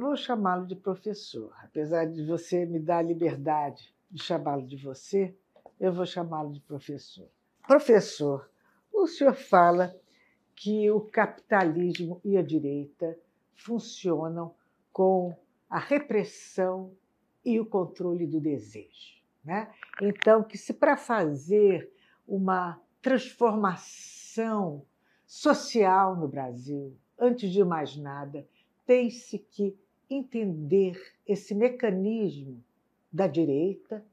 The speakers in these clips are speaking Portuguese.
Eu vou chamá-lo de professor. Apesar de você me dar a liberdade de chamá-lo de você, eu vou chamá-lo de professor. Professor, o senhor fala que o capitalismo e a direita funcionam com a repressão e o controle do desejo. Né? Então, que se para fazer uma transformação social no Brasil, antes de mais nada, tem-se que entender esse mecanismo da direita,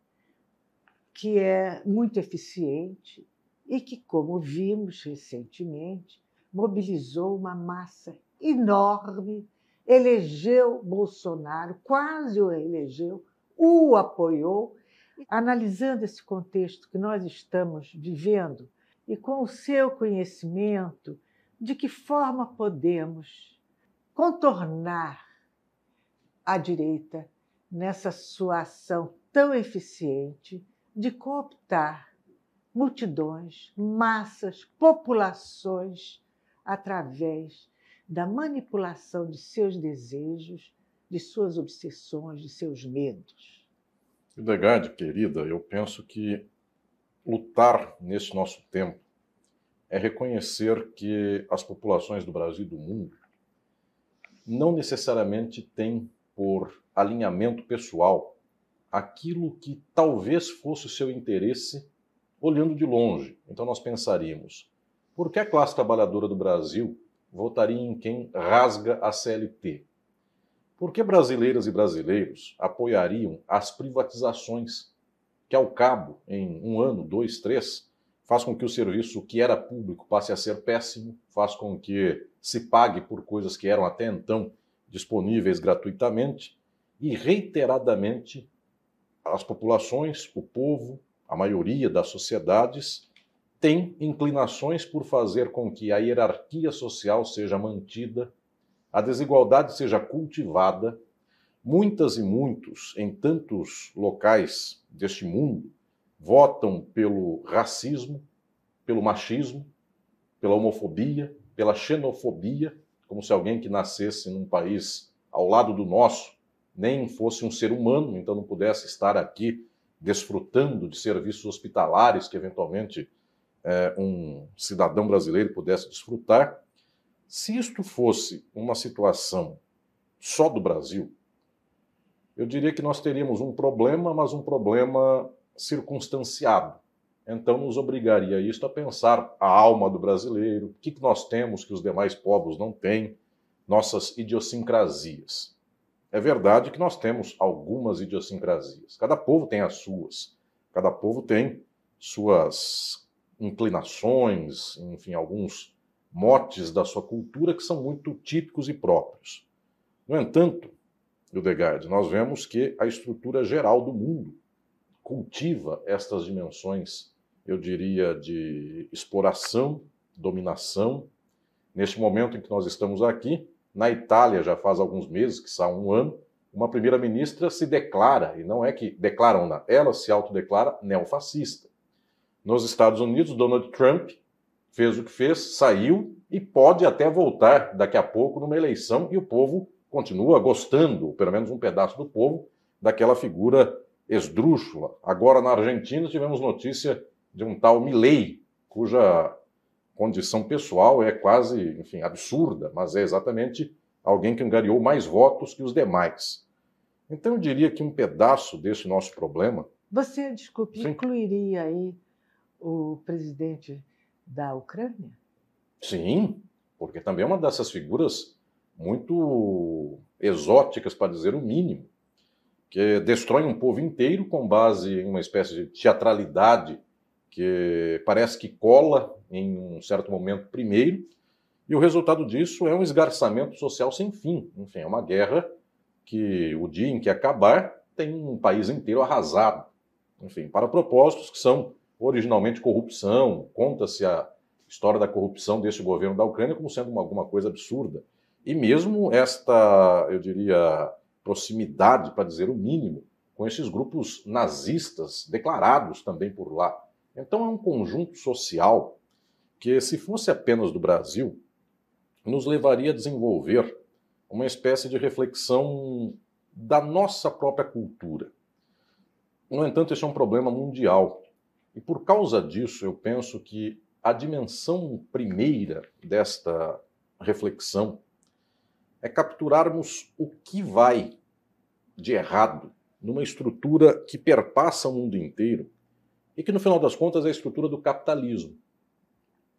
que é muito eficiente e que, como vimos recentemente, mobilizou uma massa enorme, elegeu Bolsonaro, quase o elegeu, o apoiou. Analisando esse contexto que nós estamos vivendo e com o seu conhecimento, de que forma podemos contornar a direita nessa sua ação tão eficiente de cooptar multidões, massas, populações através da manipulação de seus desejos, de suas obsessões, de seus medos. Hildegard, querida, eu penso que lutar nesse nosso tempo é reconhecer que as populações do Brasil e do mundo não necessariamente têm por alinhamento pessoal aquilo que talvez fosse o seu interesse olhando de longe. Então nós pensaríamos: por que a classe trabalhadora do Brasil votaria em quem rasga a CLT? Por que brasileiras e brasileiros apoiariam as privatizações que, ao cabo, em um ano, dois, três, faz com que o serviço que era público passe a ser péssimo, faz com que se pague por coisas que eram até então disponíveis gratuitamente e reiteradamente as populações, o povo, a maioria das sociedades tem inclinações por fazer com que a hierarquia social seja mantida, a desigualdade seja cultivada. Muitas e muitos, em tantos locais deste mundo, votam pelo racismo, pelo machismo, pela homofobia, pela xenofobia, como se alguém que nascesse num país ao lado do nosso nem fosse um ser humano, então não pudesse estar aqui desfrutando de serviços hospitalares que eventualmente é, um cidadão brasileiro pudesse desfrutar. Se isto fosse uma situação só do Brasil, eu diria que nós teríamos um problema, mas um problema circunstanciado. Então, nos obrigaria isto a pensar a alma do brasileiro, o que nós temos que os demais povos não têm, nossas idiosincrasias. É verdade que nós temos algumas idiosincrasias. Cada povo tem as suas. Cada povo tem suas inclinações, enfim, alguns motes da sua cultura que são muito típicos e próprios. No entanto, Hildegard, nós vemos que a estrutura geral do mundo cultiva estas dimensões, eu diria, de exploração, dominação. Neste momento em que nós estamos aqui, na Itália, já faz alguns meses, que está um ano, uma primeira-ministra se declara, e não é que declaram, ela se autodeclara neofascista. Nos Estados Unidos, Donald Trump fez o que fez, saiu e pode até voltar daqui a pouco numa eleição e o povo continua gostando, pelo menos um pedaço do povo, daquela figura esdrúxula. Agora, na Argentina, tivemos notícia de um tal Milley, cuja condição pessoal é quase, enfim, absurda, mas é exatamente alguém que angariou mais votos que os demais. Então, eu diria que um pedaço desse nosso problema. Você, desculpe, Sim. incluiria aí o presidente da Ucrânia? Sim, porque também é uma dessas figuras muito exóticas, para dizer o mínimo que destrói um povo inteiro com base em uma espécie de teatralidade que parece que cola em um certo momento primeiro, e o resultado disso é um esgarçamento social sem fim. Enfim, é uma guerra que o dia em que acabar tem um país inteiro arrasado. Enfim, para propósitos que são originalmente corrupção, conta-se a história da corrupção deste governo da Ucrânia como sendo uma, alguma coisa absurda. E mesmo esta, eu diria, proximidade, para dizer o mínimo, com esses grupos nazistas declarados também por lá. Então é um conjunto social que, se fosse apenas do Brasil, nos levaria a desenvolver uma espécie de reflexão da nossa própria cultura. No entanto, esse é um problema mundial. E por causa disso, eu penso que a dimensão primeira desta reflexão é capturarmos o que vai de errado numa estrutura que perpassa o mundo inteiro e que, no final das contas, é a estrutura do capitalismo.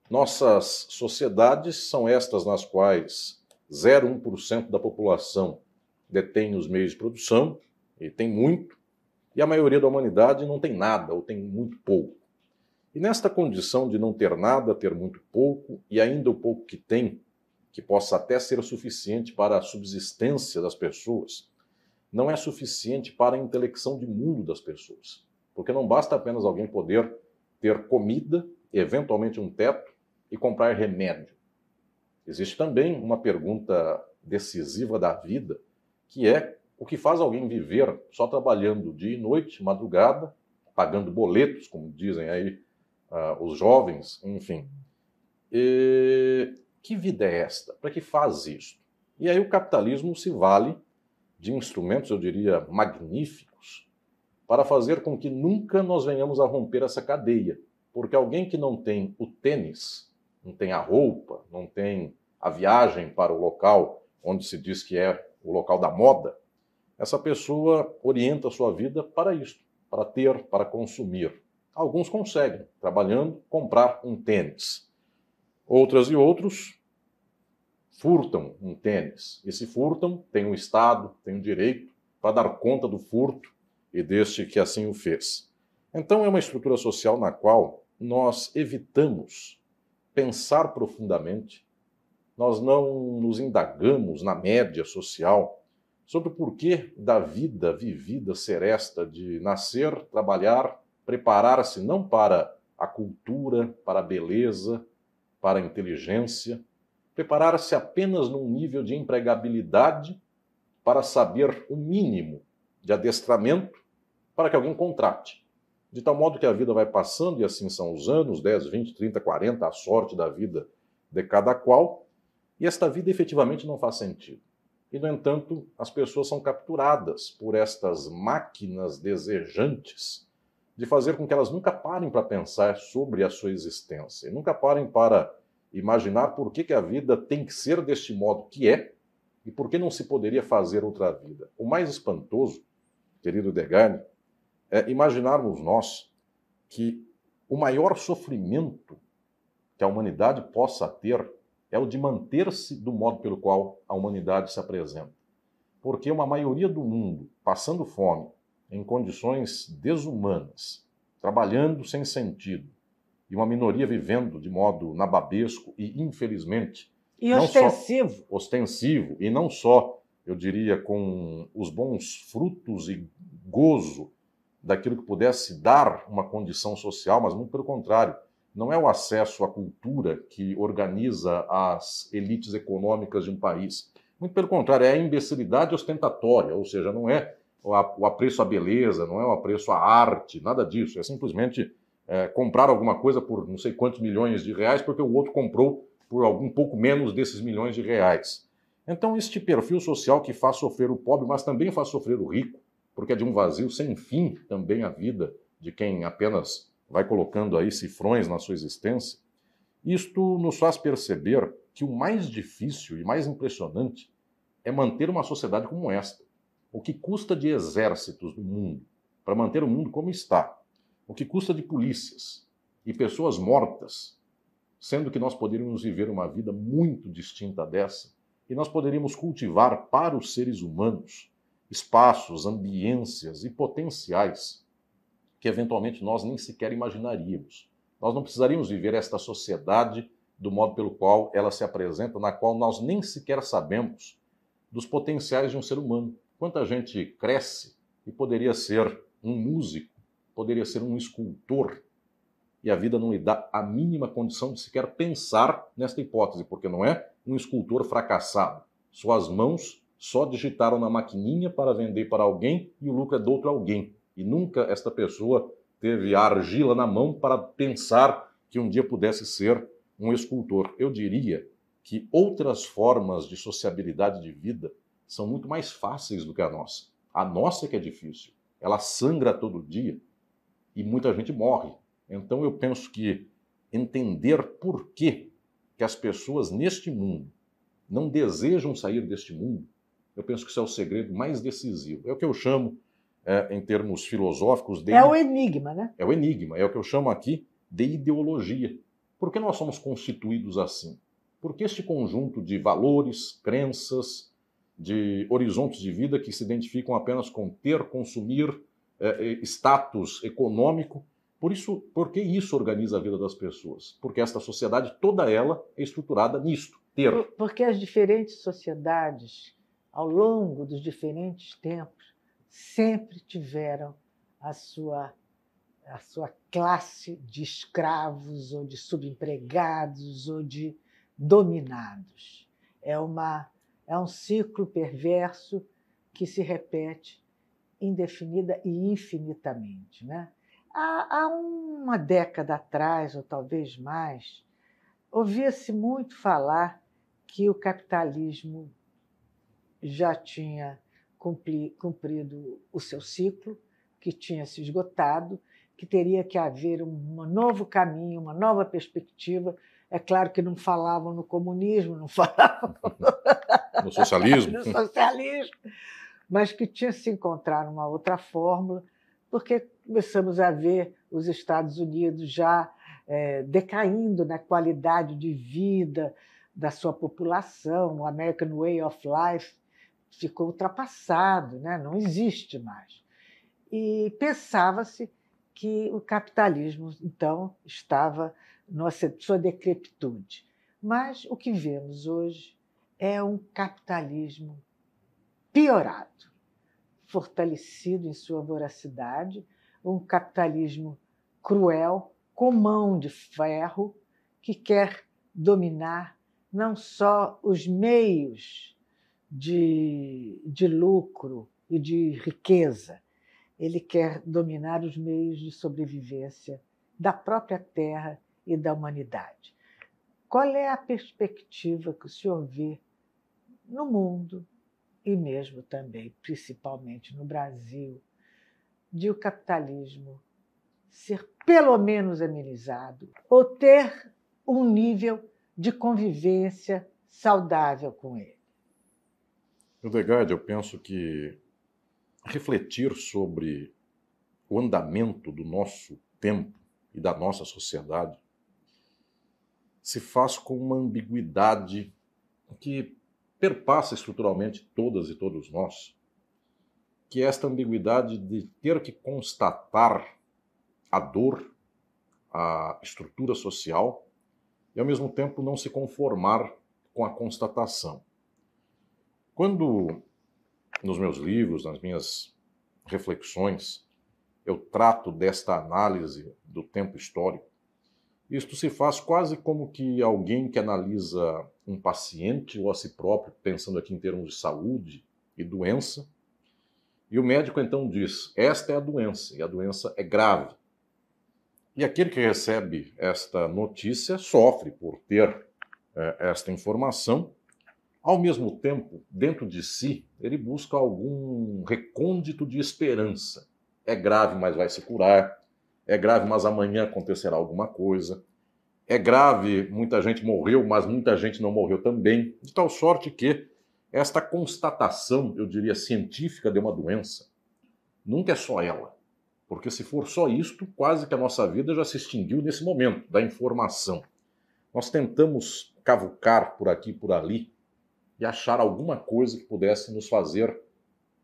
Nossas sociedades são estas nas quais 0,1% da população detém os meios de produção, e tem muito, e a maioria da humanidade não tem nada ou tem muito pouco. E nesta condição de não ter nada, ter muito pouco, e ainda o pouco que tem, que possa até ser suficiente para a subsistência das pessoas, não é suficiente para a intelecção de mundo das pessoas. Porque não basta apenas alguém poder ter comida, eventualmente um teto e comprar remédio. Existe também uma pergunta decisiva da vida, que é o que faz alguém viver só trabalhando dia e noite, madrugada, pagando boletos, como dizem aí uh, os jovens, enfim. E que vida é esta? Para que faz isso? E aí o capitalismo se vale de instrumentos, eu diria, magníficos, para fazer com que nunca nós venhamos a romper essa cadeia. Porque alguém que não tem o tênis, não tem a roupa, não tem a viagem para o local onde se diz que é o local da moda, essa pessoa orienta a sua vida para isso, para ter, para consumir. Alguns conseguem, trabalhando, comprar um tênis. Outras e outros furtam um tênis. E se furtam, tem o Estado, tem o direito para dar conta do furto e deste que assim o fez. Então é uma estrutura social na qual nós evitamos pensar profundamente, nós não nos indagamos na média social sobre o porquê da vida vivida ser esta de nascer, trabalhar, preparar-se não para a cultura, para a beleza, para a inteligência, preparar-se apenas num nível de empregabilidade para saber o mínimo de adestramento para que alguém contrate. De tal modo que a vida vai passando, e assim são os anos 10, 20, 30, 40, a sorte da vida de cada qual, e esta vida efetivamente não faz sentido. E, no entanto, as pessoas são capturadas por estas máquinas desejantes de fazer com que elas nunca parem para pensar sobre a sua existência, nunca parem para imaginar por que, que a vida tem que ser deste modo que é e por que não se poderia fazer outra vida. O mais espantoso, querido Degane, é imaginarmos nós que o maior sofrimento que a humanidade possa ter é o de manter-se do modo pelo qual a humanidade se apresenta. Porque uma maioria do mundo passando fome, em condições desumanas, trabalhando sem sentido, e uma minoria vivendo de modo nababesco e, infelizmente, e ostensivo. Só, ostensivo, e não só, eu diria, com os bons frutos e gozo daquilo que pudesse dar uma condição social, mas muito pelo contrário. Não é o acesso à cultura que organiza as elites econômicas de um país. Muito pelo contrário, é a imbecilidade ostentatória, ou seja, não é o apreço à beleza, não é o apreço à arte, nada disso. É simplesmente é, comprar alguma coisa por não sei quantos milhões de reais porque o outro comprou por algum pouco menos desses milhões de reais. Então, este perfil social que faz sofrer o pobre, mas também faz sofrer o rico, porque é de um vazio sem fim também a vida de quem apenas vai colocando aí cifrões na sua existência, isto nos faz perceber que o mais difícil e mais impressionante é manter uma sociedade como esta. O que custa de exércitos no mundo para manter o mundo como está, o que custa de polícias e pessoas mortas, sendo que nós poderíamos viver uma vida muito distinta dessa e nós poderíamos cultivar para os seres humanos espaços, ambiências e potenciais que eventualmente nós nem sequer imaginaríamos. Nós não precisaríamos viver esta sociedade do modo pelo qual ela se apresenta, na qual nós nem sequer sabemos dos potenciais de um ser humano. Quanta gente cresce e poderia ser um músico, poderia ser um escultor, e a vida não lhe dá a mínima condição de sequer pensar nesta hipótese, porque não é um escultor fracassado. Suas mãos só digitaram na maquininha para vender para alguém e o lucro é do outro alguém. E nunca esta pessoa teve a argila na mão para pensar que um dia pudesse ser um escultor. Eu diria que outras formas de sociabilidade de vida são muito mais fáceis do que a nossa. A nossa é que é difícil. Ela sangra todo dia e muita gente morre. Então eu penso que entender por que, que as pessoas neste mundo não desejam sair deste mundo, eu penso que isso é o segredo mais decisivo. É o que eu chamo, é, em termos filosóficos, de. É o enigma, né? É o enigma, é o que eu chamo aqui de ideologia. Por que nós somos constituídos assim? Porque este conjunto de valores, crenças, de horizontes de vida que se identificam apenas com ter, consumir, é, status econômico. Por isso, por que isso organiza a vida das pessoas? Porque esta sociedade, toda ela, é estruturada nisto, ter. Porque as diferentes sociedades, ao longo dos diferentes tempos, sempre tiveram a sua a sua classe de escravos ou de subempregados ou de dominados. É uma é um ciclo perverso que se repete indefinida e infinitamente, né? Há, há uma década atrás, ou talvez mais, ouvia-se muito falar que o capitalismo já tinha cumpri, cumprido o seu ciclo, que tinha se esgotado, que teria que haver um novo caminho, uma nova perspectiva. É claro que não falavam no comunismo, não falavam no socialismo, no socialismo mas que tinha se encontrar uma outra fórmula, porque começamos a ver os Estados Unidos já é, decaindo na qualidade de vida da sua população, o American Way of Life ficou ultrapassado, né? não existe mais. E pensava-se que o capitalismo, então, estava na sua decrepitude. Mas o que vemos hoje é um capitalismo piorado, fortalecido em sua voracidade, um capitalismo cruel, com mão de ferro, que quer dominar não só os meios de, de lucro e de riqueza, ele quer dominar os meios de sobrevivência da própria terra e da humanidade. Qual é a perspectiva que o senhor vê no mundo, e mesmo também, principalmente no Brasil, de o capitalismo ser pelo menos amenizado ou ter um nível de convivência saudável com ele. Hildegard, eu penso que refletir sobre o andamento do nosso tempo e da nossa sociedade se faz com uma ambiguidade que perpassa estruturalmente todas e todos nós, que é esta ambiguidade de ter que constatar a dor, a estrutura social e ao mesmo tempo não se conformar com a constatação. Quando nos meus livros, nas minhas reflexões, eu trato desta análise do tempo histórico, isto se faz quase como que alguém que analisa um paciente ou a si próprio, pensando aqui em termos de saúde e doença, e o médico então diz: esta é a doença, e a doença é grave. E aquele que recebe esta notícia sofre por ter é, esta informação. Ao mesmo tempo, dentro de si, ele busca algum recôndito de esperança. É grave, mas vai se curar é grave, mas amanhã acontecerá alguma coisa. É grave, muita gente morreu, mas muita gente não morreu também. De tal sorte que esta constatação, eu diria, científica de uma doença, nunca é só ela. Porque se for só isto, quase que a nossa vida já se extinguiu nesse momento da informação. Nós tentamos cavucar por aqui por ali e achar alguma coisa que pudesse nos fazer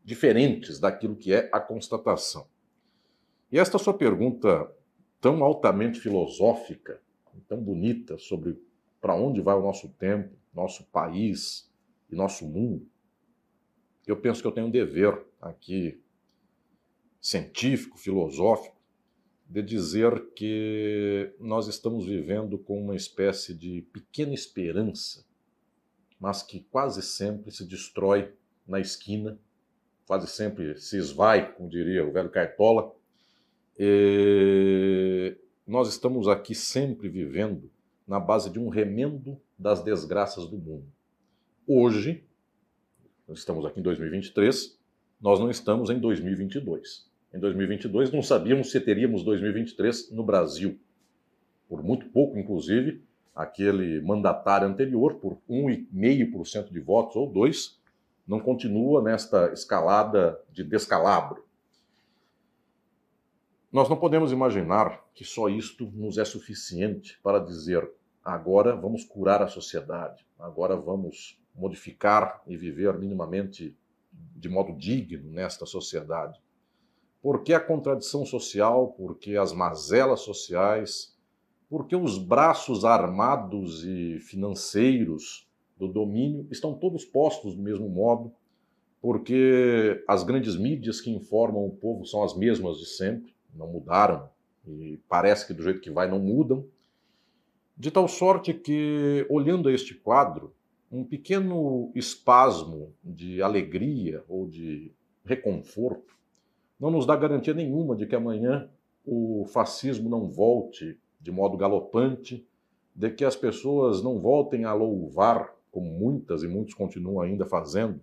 diferentes daquilo que é a constatação. E esta sua pergunta tão altamente filosófica, tão bonita sobre para onde vai o nosso tempo, nosso país e nosso mundo, eu penso que eu tenho um dever aqui científico, filosófico, de dizer que nós estamos vivendo com uma espécie de pequena esperança, mas que quase sempre se destrói na esquina, quase sempre se esvai, como diria o velho Cartola, e nós estamos aqui sempre vivendo na base de um remendo das desgraças do mundo. Hoje, estamos aqui em 2023, nós não estamos em 2022. Em 2022 não sabíamos se teríamos 2023 no Brasil. Por muito pouco, inclusive, aquele mandatário anterior, por 1,5% de votos ou 2%, não continua nesta escalada de descalabro. Nós não podemos imaginar que só isto nos é suficiente para dizer agora vamos curar a sociedade, agora vamos modificar e viver minimamente de modo digno nesta sociedade. Porque a contradição social, porque as mazelas sociais, porque os braços armados e financeiros do domínio estão todos postos do mesmo modo, porque as grandes mídias que informam o povo são as mesmas de sempre, não mudaram e parece que do jeito que vai não mudam. De tal sorte que, olhando a este quadro, um pequeno espasmo de alegria ou de reconforto não nos dá garantia nenhuma de que amanhã o fascismo não volte de modo galopante, de que as pessoas não voltem a louvar, como muitas e muitos continuam ainda fazendo,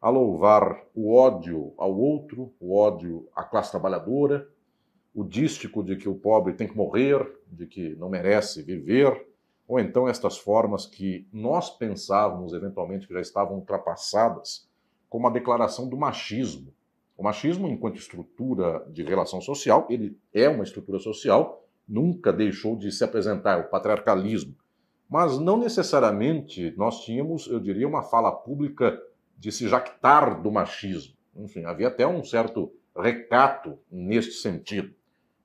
a louvar o ódio ao outro, o ódio à classe trabalhadora, o dístico de que o pobre tem que morrer, de que não merece viver, ou então estas formas que nós pensávamos eventualmente que já estavam ultrapassadas, como a declaração do machismo. O machismo, enquanto estrutura de relação social, ele é uma estrutura social, nunca deixou de se apresentar, o patriarcalismo. Mas não necessariamente nós tínhamos, eu diria, uma fala pública de se jactar do machismo. Enfim, havia até um certo recato neste sentido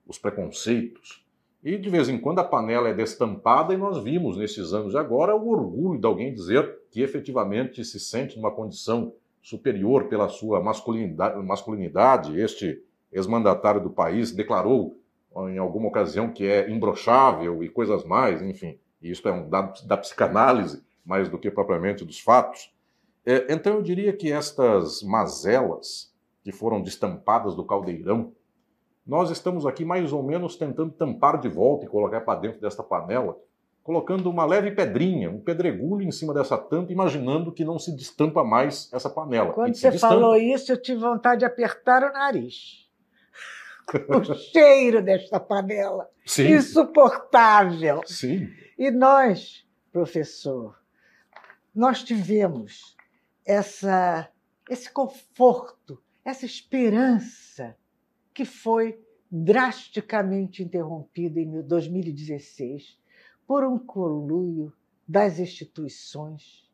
os preconceitos. E de vez em quando a panela é destampada e nós vimos nesses anos de agora o orgulho de alguém dizer que efetivamente se sente numa condição superior pela sua masculinidade. masculinidade. Este ex-mandatário do país declarou em alguma ocasião que é imbrochável e coisas mais, enfim. E isso é um dado da psicanálise mais do que propriamente dos fatos. É, então eu diria que estas mazelas que foram destampadas do caldeirão nós estamos aqui mais ou menos tentando tampar de volta e colocar para dentro desta panela, colocando uma leve pedrinha, um pedregulho em cima dessa tampa, imaginando que não se destampa mais essa panela. Quando você falou isso, eu tive vontade de apertar o nariz. o cheiro desta panela. Sim. Insuportável. Sim. E nós, professor, nós tivemos essa, esse conforto, essa esperança que foi drasticamente interrompida em 2016 por um conluio das instituições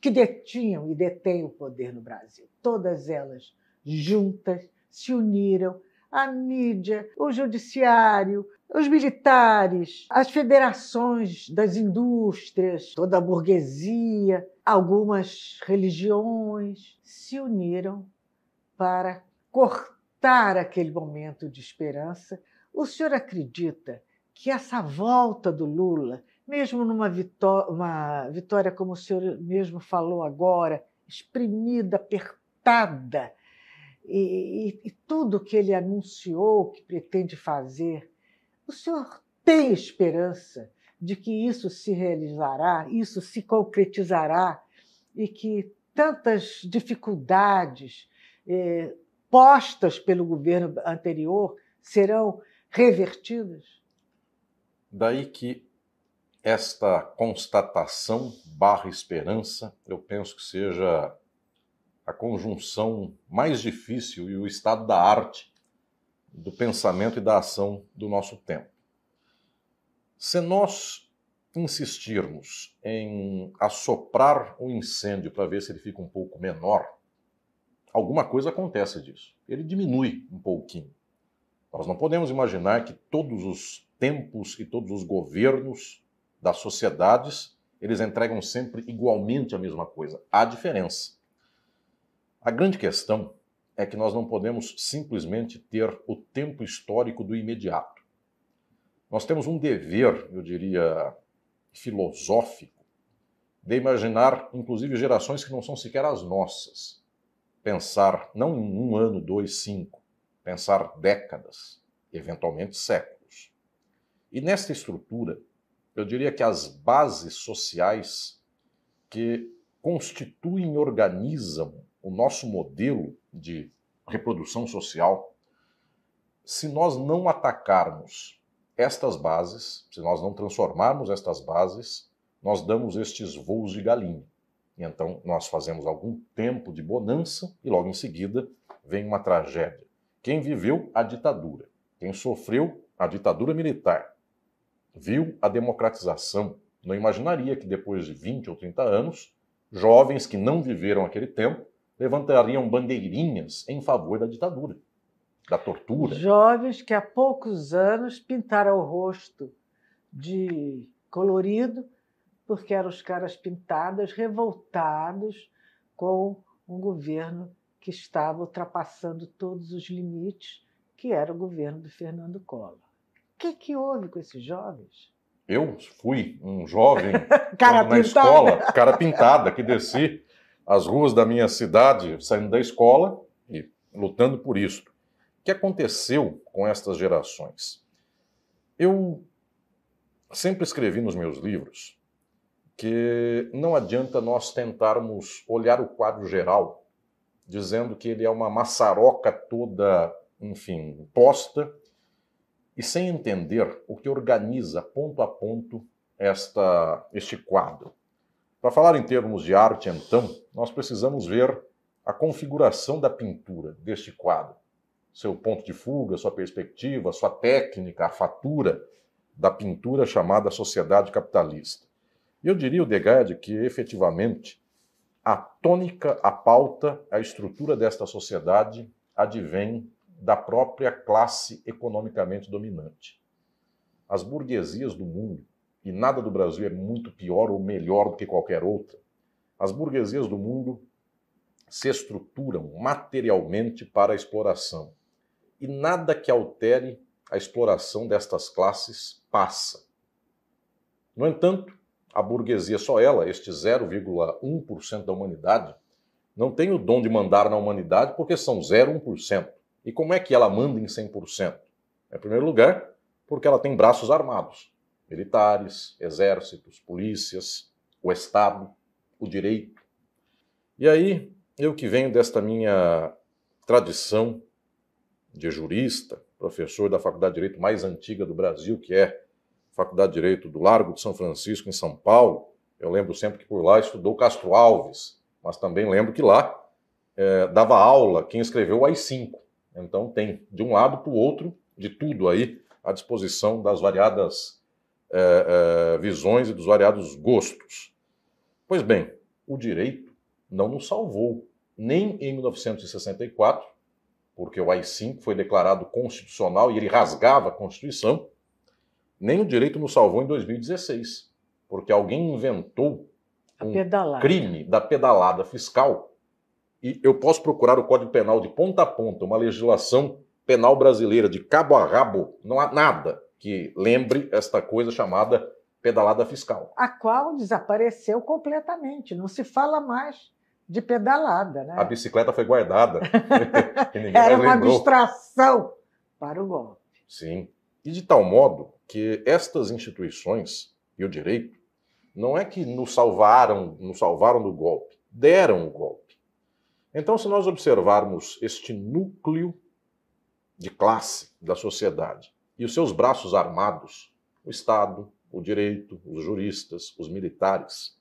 que detinham e detêm o poder no Brasil. Todas elas juntas se uniram a mídia, o judiciário, os militares, as federações das indústrias, toda a burguesia, algumas religiões se uniram para cortar captar aquele momento de esperança. O senhor acredita que essa volta do Lula, mesmo numa vitória, vitória como o senhor mesmo falou agora, exprimida, apertada, e, e, e tudo que ele anunciou que pretende fazer, o senhor tem esperança de que isso se realizará, isso se concretizará e que tantas dificuldades, eh, postas pelo governo anterior serão revertidas? Daí que esta constatação barra esperança, eu penso que seja a conjunção mais difícil e o estado da arte do pensamento e da ação do nosso tempo. Se nós insistirmos em assoprar o incêndio para ver se ele fica um pouco menor, alguma coisa acontece disso. Ele diminui um pouquinho. Nós não podemos imaginar que todos os tempos e todos os governos das sociedades eles entregam sempre igualmente a mesma coisa. Há diferença. A grande questão é que nós não podemos simplesmente ter o tempo histórico do imediato. Nós temos um dever, eu diria, filosófico, de imaginar, inclusive, gerações que não são sequer as nossas pensar não em um ano, dois, cinco, pensar décadas, eventualmente séculos. E nesta estrutura, eu diria que as bases sociais que constituem e organizam o nosso modelo de reprodução social, se nós não atacarmos estas bases, se nós não transformarmos estas bases, nós damos estes voos de galinha. E então nós fazemos algum tempo de bonança e logo em seguida vem uma tragédia. Quem viveu a ditadura, quem sofreu a ditadura militar, viu a democratização, não imaginaria que depois de 20 ou 30 anos, jovens que não viveram aquele tempo levantariam bandeirinhas em favor da ditadura, da tortura. Jovens que há poucos anos pintaram o rosto de colorido porque eram os caras pintados, revoltados com um governo que estava ultrapassando todos os limites, que era o governo do Fernando Collor. O que, que houve com esses jovens? Eu fui um jovem cara na pintada. escola, cara pintada, que desci as ruas da minha cidade, saindo da escola e lutando por isso. O que aconteceu com estas gerações? Eu sempre escrevi nos meus livros que não adianta nós tentarmos olhar o quadro geral, dizendo que ele é uma maçaroca toda, enfim, posta, e sem entender o que organiza ponto a ponto esta, este quadro. Para falar em termos de arte, então, nós precisamos ver a configuração da pintura deste quadro, seu ponto de fuga, sua perspectiva, sua técnica, a fatura da pintura chamada sociedade capitalista. Eu diria, o Degade, que efetivamente a tônica, a pauta, a estrutura desta sociedade advém da própria classe economicamente dominante. As burguesias do mundo, e nada do Brasil é muito pior ou melhor do que qualquer outra, as burguesias do mundo se estruturam materialmente para a exploração. E nada que altere a exploração destas classes passa. No entanto, a burguesia, só ela, este 0,1% da humanidade, não tem o dom de mandar na humanidade porque são 0,1%. E como é que ela manda em 100%? Em primeiro lugar, porque ela tem braços armados, militares, exércitos, polícias, o Estado, o direito. E aí, eu que venho desta minha tradição de jurista, professor da faculdade de direito mais antiga do Brasil, que é Faculdade de Direito do Largo de São Francisco, em São Paulo. Eu lembro sempre que por lá estudou Castro Alves, mas também lembro que lá é, dava aula quem escreveu o AI-5. Então tem de um lado para o outro de tudo aí à disposição das variadas é, é, visões e dos variados gostos. Pois bem, o direito não nos salvou, nem em 1964, porque o AI-5 foi declarado constitucional e ele rasgava a Constituição, nem o direito nos salvou em 2016, porque alguém inventou um crime da pedalada fiscal. E eu posso procurar o Código Penal de ponta a ponta, uma legislação penal brasileira de cabo a rabo, não há nada que lembre esta coisa chamada pedalada fiscal. A qual desapareceu completamente, não se fala mais de pedalada. Né? A bicicleta foi guardada. Era uma distração para o golpe. Sim. E de tal modo que estas instituições e o direito não é que nos salvaram, nos salvaram do golpe, deram o golpe. Então, se nós observarmos este núcleo de classe da sociedade e os seus braços armados, o Estado, o direito, os juristas, os militares,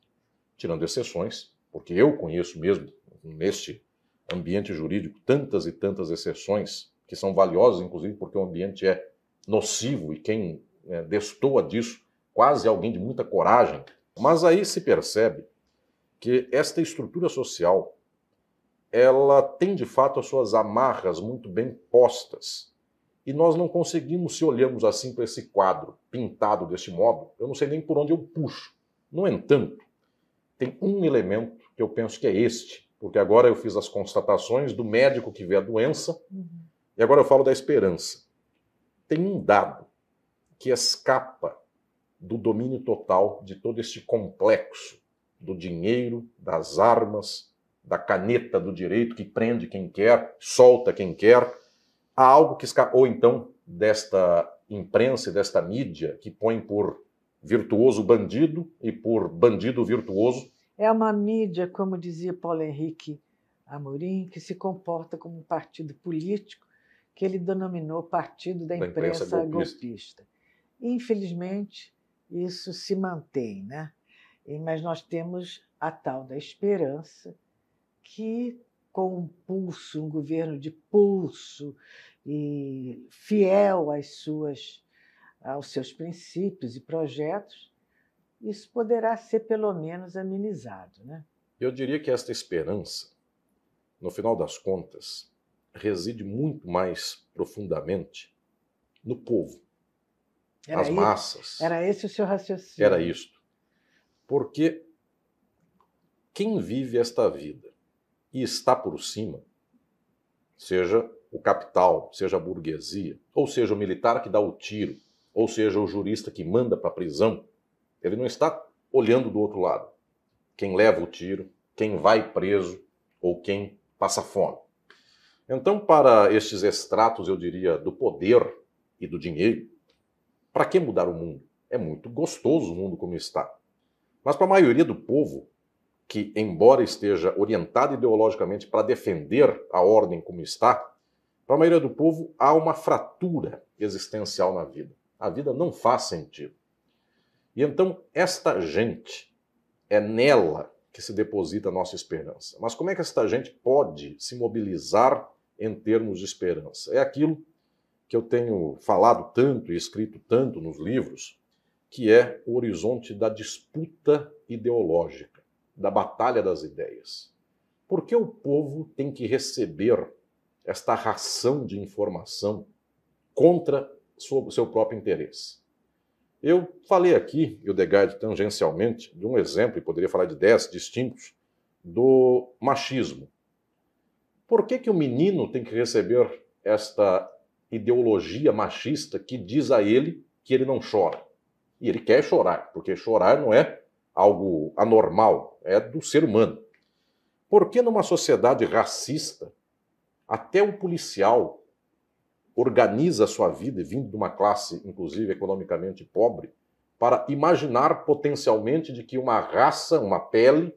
tirando exceções, porque eu conheço mesmo neste ambiente jurídico tantas e tantas exceções que são valiosas, inclusive porque o ambiente é nocivo e quem é, destoa disso, quase alguém de muita coragem. Mas aí se percebe que esta estrutura social ela tem de fato as suas amarras muito bem postas. E nós não conseguimos, se olhamos assim para esse quadro pintado deste modo, eu não sei nem por onde eu puxo. No entanto, tem um elemento que eu penso que é este, porque agora eu fiz as constatações do médico que vê a doença, uhum. e agora eu falo da esperança tem um dado que escapa do domínio total de todo este complexo do dinheiro, das armas, da caneta do direito que prende quem quer, solta quem quer, há algo que escapa, ou então desta imprensa e desta mídia que põe por virtuoso bandido e por bandido virtuoso. É uma mídia, como dizia Paulo Henrique Amorim, que se comporta como um partido político que ele denominou Partido da, da Imprensa, imprensa golpista. golpista. Infelizmente, isso se mantém, né? Mas nós temos a tal da esperança que, com um pulso, um governo de pulso e fiel às suas, aos seus princípios e projetos, isso poderá ser pelo menos amenizado. Né? Eu diria que esta esperança, no final das contas, reside muito mais profundamente no povo, era nas massas. Era esse o seu raciocínio. Era isto. Porque quem vive esta vida e está por cima, seja o capital, seja a burguesia, ou seja o militar que dá o tiro, ou seja o jurista que manda para a prisão, ele não está olhando do outro lado. Quem leva o tiro, quem vai preso ou quem passa fome. Então, para estes extratos, eu diria, do poder e do dinheiro, para que mudar o mundo? É muito gostoso o mundo como está. Mas para a maioria do povo, que, embora esteja orientado ideologicamente para defender a ordem como está, para a maioria do povo há uma fratura existencial na vida. A vida não faz sentido. E então, esta gente, é nela que se deposita a nossa esperança. Mas como é que esta gente pode se mobilizar em termos de esperança? É aquilo que eu tenho falado tanto e escrito tanto nos livros, que é o horizonte da disputa ideológica, da batalha das ideias. Por que o povo tem que receber esta ração de informação contra seu próprio interesse? Eu falei aqui, e o Degard tangencialmente, de um exemplo, e poderia falar de dez distintos, do machismo. Por que, que o menino tem que receber esta ideologia machista que diz a ele que ele não chora? E ele quer chorar, porque chorar não é algo anormal, é do ser humano. Por que numa sociedade racista, até o policial organiza a sua vida, vindo de uma classe, inclusive economicamente pobre, para imaginar potencialmente de que uma raça, uma pele,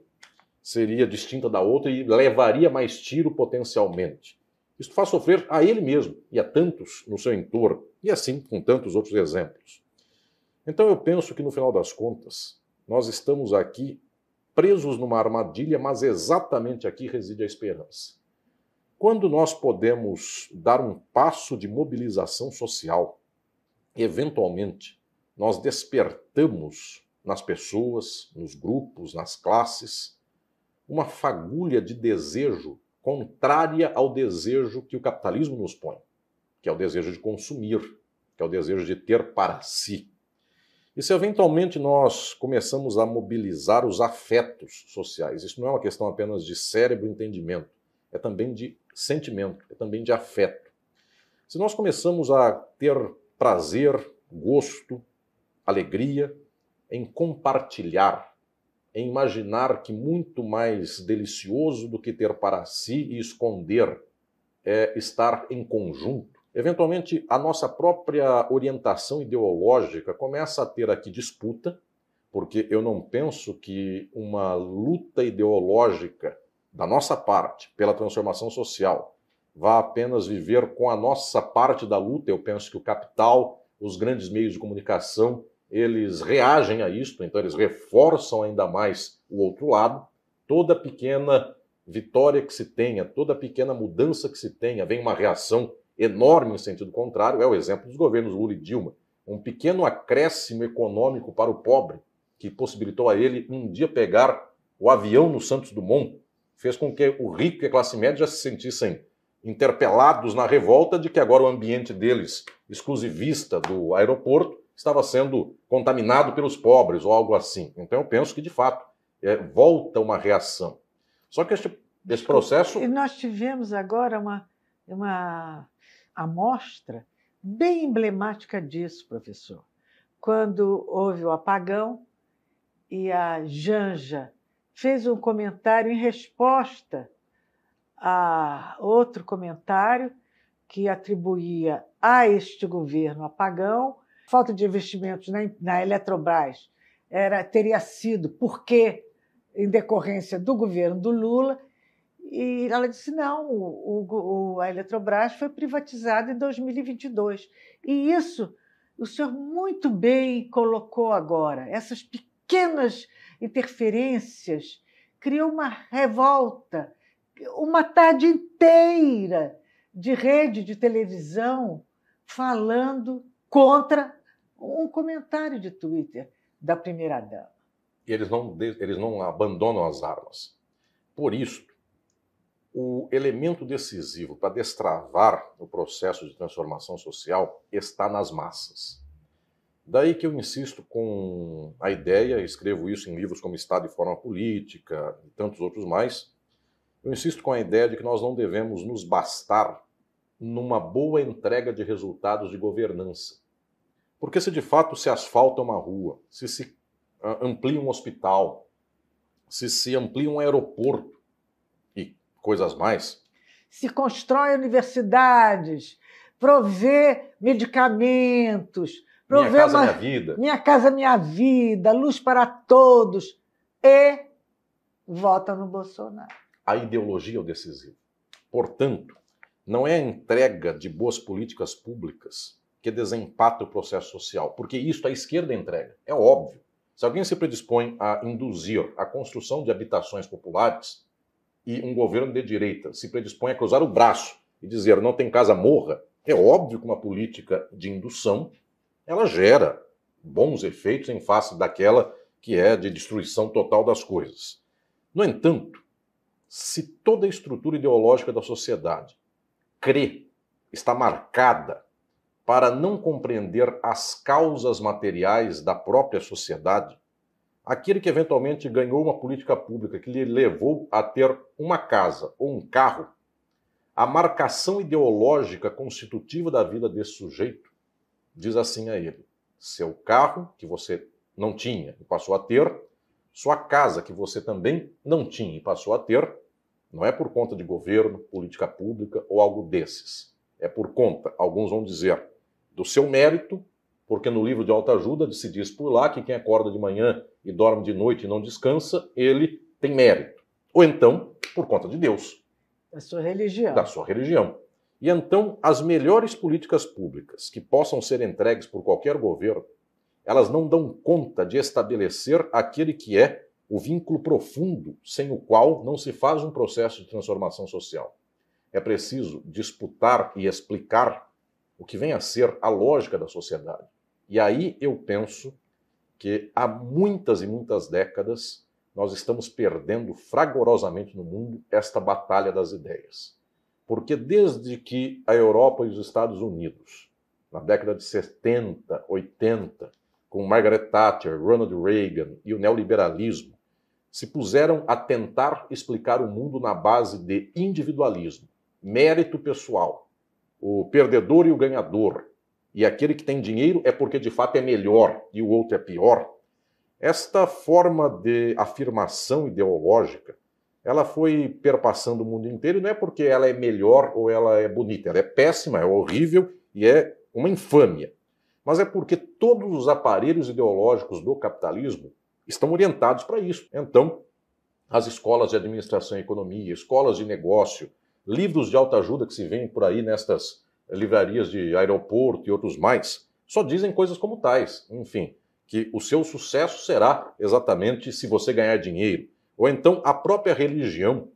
seria distinta da outra e levaria mais tiro potencialmente. Isso faz sofrer a ele mesmo e a tantos no seu entorno, e assim com tantos outros exemplos. Então eu penso que no final das contas, nós estamos aqui presos numa armadilha, mas exatamente aqui reside a esperança. Quando nós podemos dar um passo de mobilização social, eventualmente nós despertamos nas pessoas, nos grupos, nas classes, uma fagulha de desejo contrária ao desejo que o capitalismo nos põe, que é o desejo de consumir, que é o desejo de ter para si. E se eventualmente nós começamos a mobilizar os afetos sociais, isso não é uma questão apenas de cérebro e entendimento, é também de sentimento, é também de afeto. Se nós começamos a ter prazer, gosto, alegria em compartilhar, em imaginar que muito mais delicioso do que ter para si e esconder é estar em conjunto, Eventualmente, a nossa própria orientação ideológica começa a ter aqui disputa, porque eu não penso que uma luta ideológica da nossa parte pela transformação social vá apenas viver com a nossa parte da luta. Eu penso que o capital, os grandes meios de comunicação, eles reagem a isto, então eles reforçam ainda mais o outro lado. Toda pequena vitória que se tenha, toda pequena mudança que se tenha, vem uma reação enorme em sentido contrário é o exemplo dos governos Lula e Dilma. Um pequeno acréscimo econômico para o pobre, que possibilitou a ele um dia pegar o avião no Santos Dumont, fez com que o rico e a classe média já se sentissem interpelados na revolta de que agora o ambiente deles, exclusivista do aeroporto, estava sendo contaminado pelos pobres ou algo assim. Então eu penso que, de fato, é, volta uma reação. Só que este, esse processo. E nós tivemos agora uma, uma amostra bem emblemática disso, professor. Quando houve o apagão e a Janja fez um comentário em resposta a outro comentário que atribuía a este governo apagão falta de investimentos na, na Eletrobras era, teria sido porque em decorrência do governo do Lula. E ela disse: não, o, o, a Eletrobras foi privatizada em 2022. E isso o senhor muito bem colocou agora. Essas pequenas interferências criou uma revolta, uma tarde inteira de rede de televisão falando contra um comentário de Twitter da primeira-dama. E eles não, eles não abandonam as armas. Por isso, o elemento decisivo para destravar o processo de transformação social está nas massas. Daí que eu insisto com a ideia, escrevo isso em livros como Estado e Forma Política e tantos outros mais, eu insisto com a ideia de que nós não devemos nos bastar numa boa entrega de resultados de governança. Porque se de fato se asfalta uma rua, se se ah, amplia um hospital, se se amplia um aeroporto e coisas mais. Se constrói universidades, provê medicamentos, provê minha casa, uma... minha vida. Minha casa, minha vida, luz para todos. E vota no Bolsonaro. A ideologia é o decisivo. Portanto, não é a entrega de boas políticas públicas que desempata o processo social, porque isso a esquerda entrega, é óbvio. Se alguém se predispõe a induzir a construção de habitações populares e um governo de direita se predispõe a cruzar o braço e dizer não tem casa morra, é óbvio que uma política de indução ela gera bons efeitos em face daquela que é de destruição total das coisas. No entanto, se toda a estrutura ideológica da sociedade crê, está marcada para não compreender as causas materiais da própria sociedade, aquele que eventualmente ganhou uma política pública que lhe levou a ter uma casa ou um carro, a marcação ideológica constitutiva da vida desse sujeito diz assim a ele: seu carro, que você não tinha e passou a ter, sua casa, que você também não tinha e passou a ter, não é por conta de governo, política pública ou algo desses. É por conta, alguns vão dizer, do seu mérito, porque no livro de autoajuda se diz por lá que quem acorda de manhã e dorme de noite e não descansa, ele tem mérito. Ou então, por conta de Deus. Da sua religião. Da sua religião. E então, as melhores políticas públicas que possam ser entregues por qualquer governo, elas não dão conta de estabelecer aquele que é o vínculo profundo sem o qual não se faz um processo de transformação social. É preciso disputar e explicar o que vem a ser a lógica da sociedade. E aí eu penso que há muitas e muitas décadas nós estamos perdendo fragorosamente no mundo esta batalha das ideias. Porque desde que a Europa e os Estados Unidos, na década de 70, 80, com Margaret Thatcher, Ronald Reagan e o neoliberalismo, se puseram a tentar explicar o mundo na base de individualismo, mérito pessoal, o perdedor e o ganhador, e aquele que tem dinheiro é porque de fato é melhor e o outro é pior. Esta forma de afirmação ideológica, ela foi perpassando o mundo inteiro e não é porque ela é melhor ou ela é bonita, ela é péssima, é horrível e é uma infâmia. Mas é porque todos os aparelhos ideológicos do capitalismo estão orientados para isso. Então, as escolas de administração e economia, escolas de negócio, livros de autoajuda que se vêem por aí nestas livrarias de aeroporto e outros mais, só dizem coisas como tais. Enfim, que o seu sucesso será exatamente se você ganhar dinheiro. Ou então a própria religião,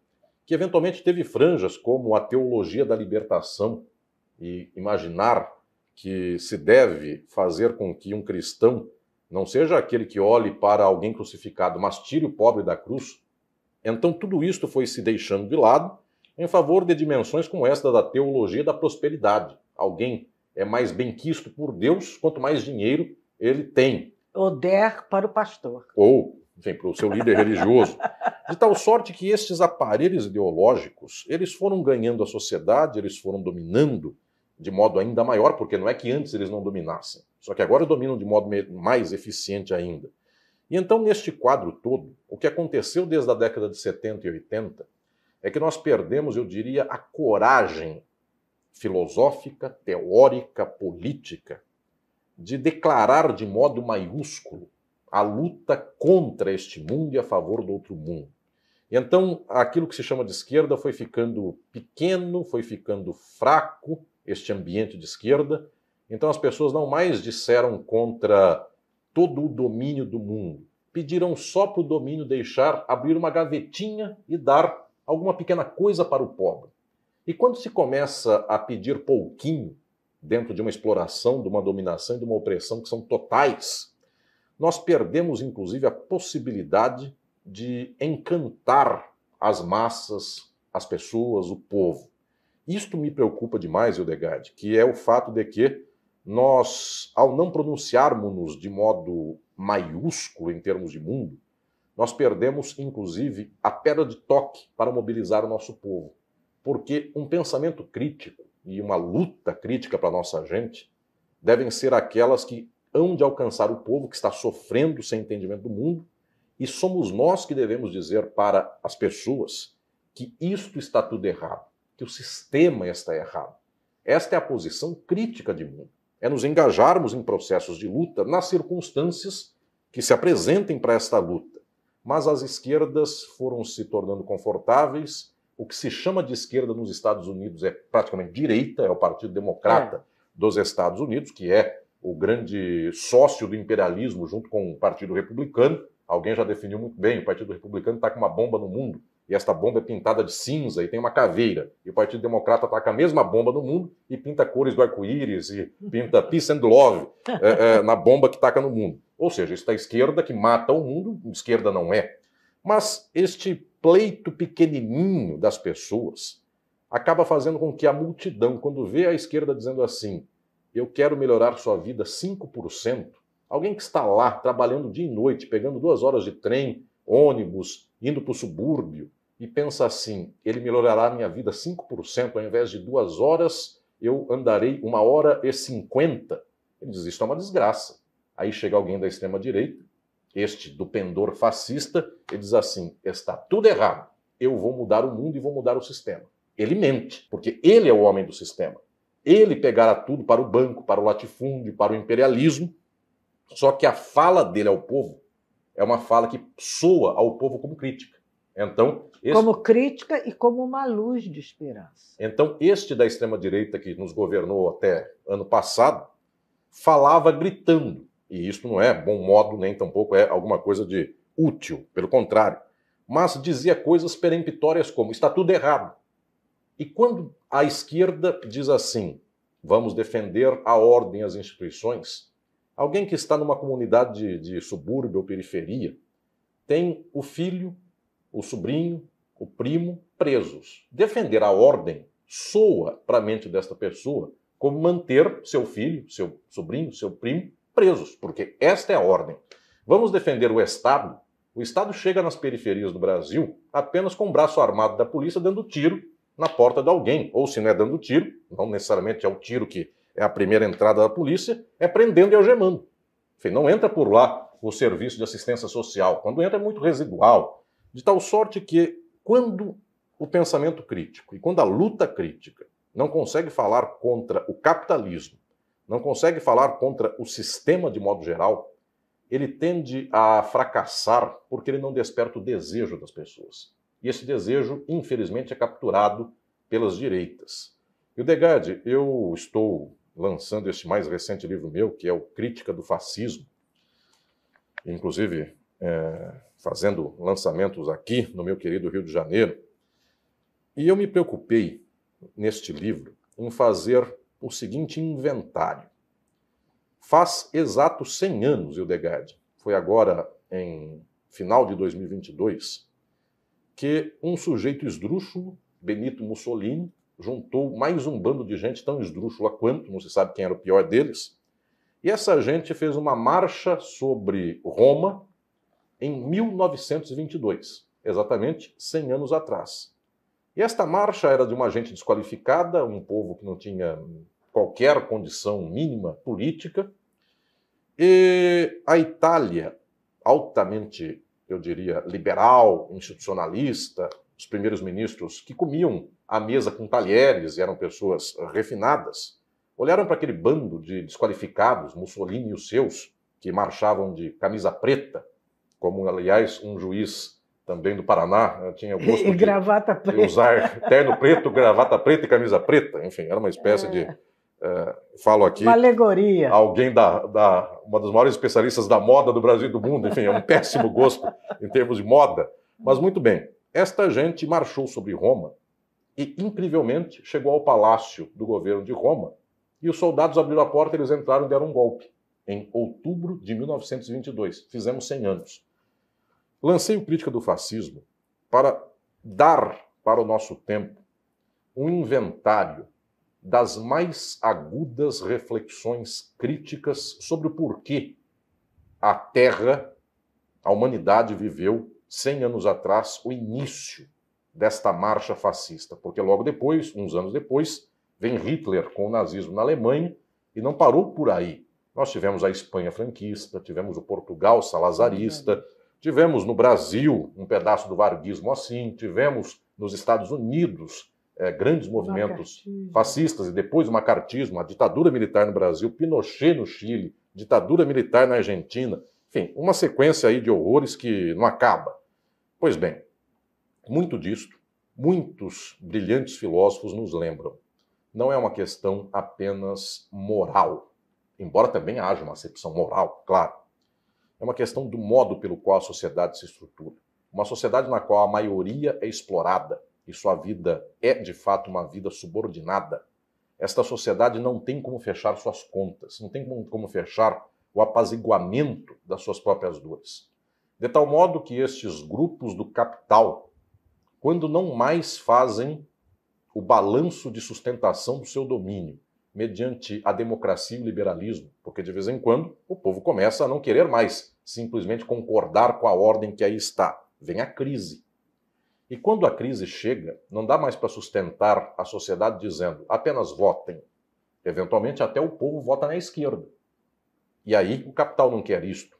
que eventualmente teve franjas como a teologia da libertação e imaginar que se deve fazer com que um cristão não seja aquele que olhe para alguém crucificado, mas tire o pobre da cruz. Então tudo isto foi se deixando de lado em favor de dimensões como esta da teologia da prosperidade. Alguém é mais benquisto por Deus quanto mais dinheiro ele tem. Oder para o pastor. Ou, enfim, para o seu líder religioso. De tal sorte que estes aparelhos ideológicos, eles foram ganhando a sociedade, eles foram dominando de modo ainda maior, porque não é que antes eles não dominassem, só que agora dominam de modo mais eficiente ainda. E então, neste quadro todo, o que aconteceu desde a década de 70 e 80 é que nós perdemos, eu diria, a coragem filosófica, teórica, política de declarar de modo maiúsculo a luta contra este mundo e a favor do outro mundo. E então, aquilo que se chama de esquerda foi ficando pequeno, foi ficando fraco, este ambiente de esquerda. Então, as pessoas não mais disseram contra todo o domínio do mundo. Pediram só para o domínio deixar abrir uma gavetinha e dar alguma pequena coisa para o pobre. E quando se começa a pedir pouquinho, dentro de uma exploração, de uma dominação e de uma opressão que são totais, nós perdemos inclusive a possibilidade de encantar as massas, as pessoas, o povo. Isto me preocupa demais, Eudegard, que é o fato de que nós, ao não pronunciarmos-nos de modo maiúsculo em termos de mundo, nós perdemos, inclusive, a pedra de toque para mobilizar o nosso povo. Porque um pensamento crítico e uma luta crítica para a nossa gente devem ser aquelas que hão de alcançar o povo que está sofrendo sem entendimento do mundo, e somos nós que devemos dizer para as pessoas que isto está tudo errado, que o sistema está errado. Esta é a posição crítica de mundo. É nos engajarmos em processos de luta nas circunstâncias que se apresentem para esta luta. Mas as esquerdas foram se tornando confortáveis. O que se chama de esquerda nos Estados Unidos é praticamente direita, é o Partido Democrata é. dos Estados Unidos, que é o grande sócio do imperialismo junto com o Partido Republicano. Alguém já definiu muito bem: o Partido Republicano está com uma bomba no mundo, e esta bomba é pintada de cinza e tem uma caveira. E o Partido Democrata está com a mesma bomba no mundo e pinta cores do arco-íris e pinta peace and love é, é, na bomba que taca no mundo. Ou seja, está a esquerda que mata o mundo, esquerda não é. Mas este pleito pequenininho das pessoas acaba fazendo com que a multidão, quando vê a esquerda dizendo assim, eu quero melhorar sua vida 5%, alguém que está lá trabalhando dia e noite, pegando duas horas de trem, ônibus, indo para o subúrbio, e pensa assim: ele melhorará a minha vida 5%, ao invés de duas horas, eu andarei uma hora e cinquenta. Ele diz: Isso é uma desgraça. Aí chega alguém da extrema-direita, este do pendor fascista, e diz assim: Está tudo errado. Eu vou mudar o mundo e vou mudar o sistema. Ele mente, porque ele é o homem do sistema ele pegará tudo para o banco, para o latifúndio, para o imperialismo. Só que a fala dele ao povo é uma fala que soa ao povo como crítica. Então, este... como crítica e como uma luz de esperança. Então, este da extrema direita que nos governou até ano passado falava gritando, e isso não é bom modo nem tampouco é alguma coisa de útil, pelo contrário, mas dizia coisas peremptórias como está tudo errado. E quando a esquerda diz assim: vamos defender a ordem e as instituições, alguém que está numa comunidade de, de subúrbio ou periferia tem o filho, o sobrinho, o primo presos. Defender a ordem soa para a mente desta pessoa como manter seu filho, seu sobrinho, seu primo presos, porque esta é a ordem. Vamos defender o Estado. O Estado chega nas periferias do Brasil apenas com o braço armado da polícia dando tiro na porta de alguém, ou se não é dando tiro, não necessariamente é o tiro que é a primeira entrada da polícia, é prendendo e algemando. Enfim, não entra por lá o serviço de assistência social. Quando entra é muito residual, de tal sorte que quando o pensamento crítico e quando a luta crítica não consegue falar contra o capitalismo, não consegue falar contra o sistema de modo geral, ele tende a fracassar porque ele não desperta o desejo das pessoas. E esse desejo, infelizmente, é capturado pelas direitas. E o Degade, eu estou lançando este mais recente livro meu, que é o Crítica do Fascismo, inclusive é, fazendo lançamentos aqui no meu querido Rio de Janeiro. E eu me preocupei, neste livro, em fazer o seguinte inventário. Faz exatos 100 anos, Hildegard, foi agora em final de 2022, que um sujeito esdrúxulo, Benito Mussolini, juntou mais um bando de gente tão esdrúxula quanto, não se sabe quem era o pior deles, e essa gente fez uma marcha sobre Roma em 1922, exatamente 100 anos atrás. E esta marcha era de uma gente desqualificada, um povo que não tinha qualquer condição mínima política, e a Itália, altamente eu diria, liberal, institucionalista, os primeiros ministros que comiam à mesa com talheres e eram pessoas refinadas, Olharam para aquele bando de desqualificados, Mussolini e os seus, que marchavam de camisa preta, como, aliás, um juiz também do Paraná né, tinha o gosto e gravata de, preta. de usar terno preto, gravata preta e camisa preta. Enfim, era uma espécie é. de é, falo aqui. Uma alegoria. Alguém da, da, uma das maiores especialistas da moda do Brasil e do mundo, enfim, é um péssimo gosto em termos de moda. Mas muito bem, esta gente marchou sobre Roma e, incrivelmente, chegou ao palácio do governo de Roma e os soldados abriram a porta, eles entraram e deram um golpe. Em outubro de 1922. Fizemos 100 anos. Lancei o Crítica do Fascismo para dar para o nosso tempo um inventário das mais agudas reflexões críticas sobre o porquê a Terra, a humanidade viveu 100 anos atrás o início desta marcha fascista, porque logo depois, uns anos depois, vem Hitler com o nazismo na Alemanha e não parou por aí. Nós tivemos a Espanha franquista, tivemos o Portugal salazarista, tivemos no Brasil um pedaço do varguismo assim, tivemos nos Estados Unidos é, grandes movimentos fascistas e depois o macartismo, a ditadura militar no Brasil, Pinochet no Chile, ditadura militar na Argentina, enfim, uma sequência aí de horrores que não acaba. Pois bem, muito disto, muitos brilhantes filósofos nos lembram. Não é uma questão apenas moral, embora também haja uma acepção moral, claro. É uma questão do modo pelo qual a sociedade se estrutura. Uma sociedade na qual a maioria é explorada, e sua vida é de fato uma vida subordinada, esta sociedade não tem como fechar suas contas, não tem como fechar o apaziguamento das suas próprias dores. De tal modo que estes grupos do capital, quando não mais fazem o balanço de sustentação do seu domínio, mediante a democracia e o liberalismo, porque de vez em quando o povo começa a não querer mais simplesmente concordar com a ordem que aí está. Vem a crise. E quando a crise chega, não dá mais para sustentar a sociedade dizendo apenas votem. Eventualmente, até o povo vota na esquerda. E aí o capital não quer isto.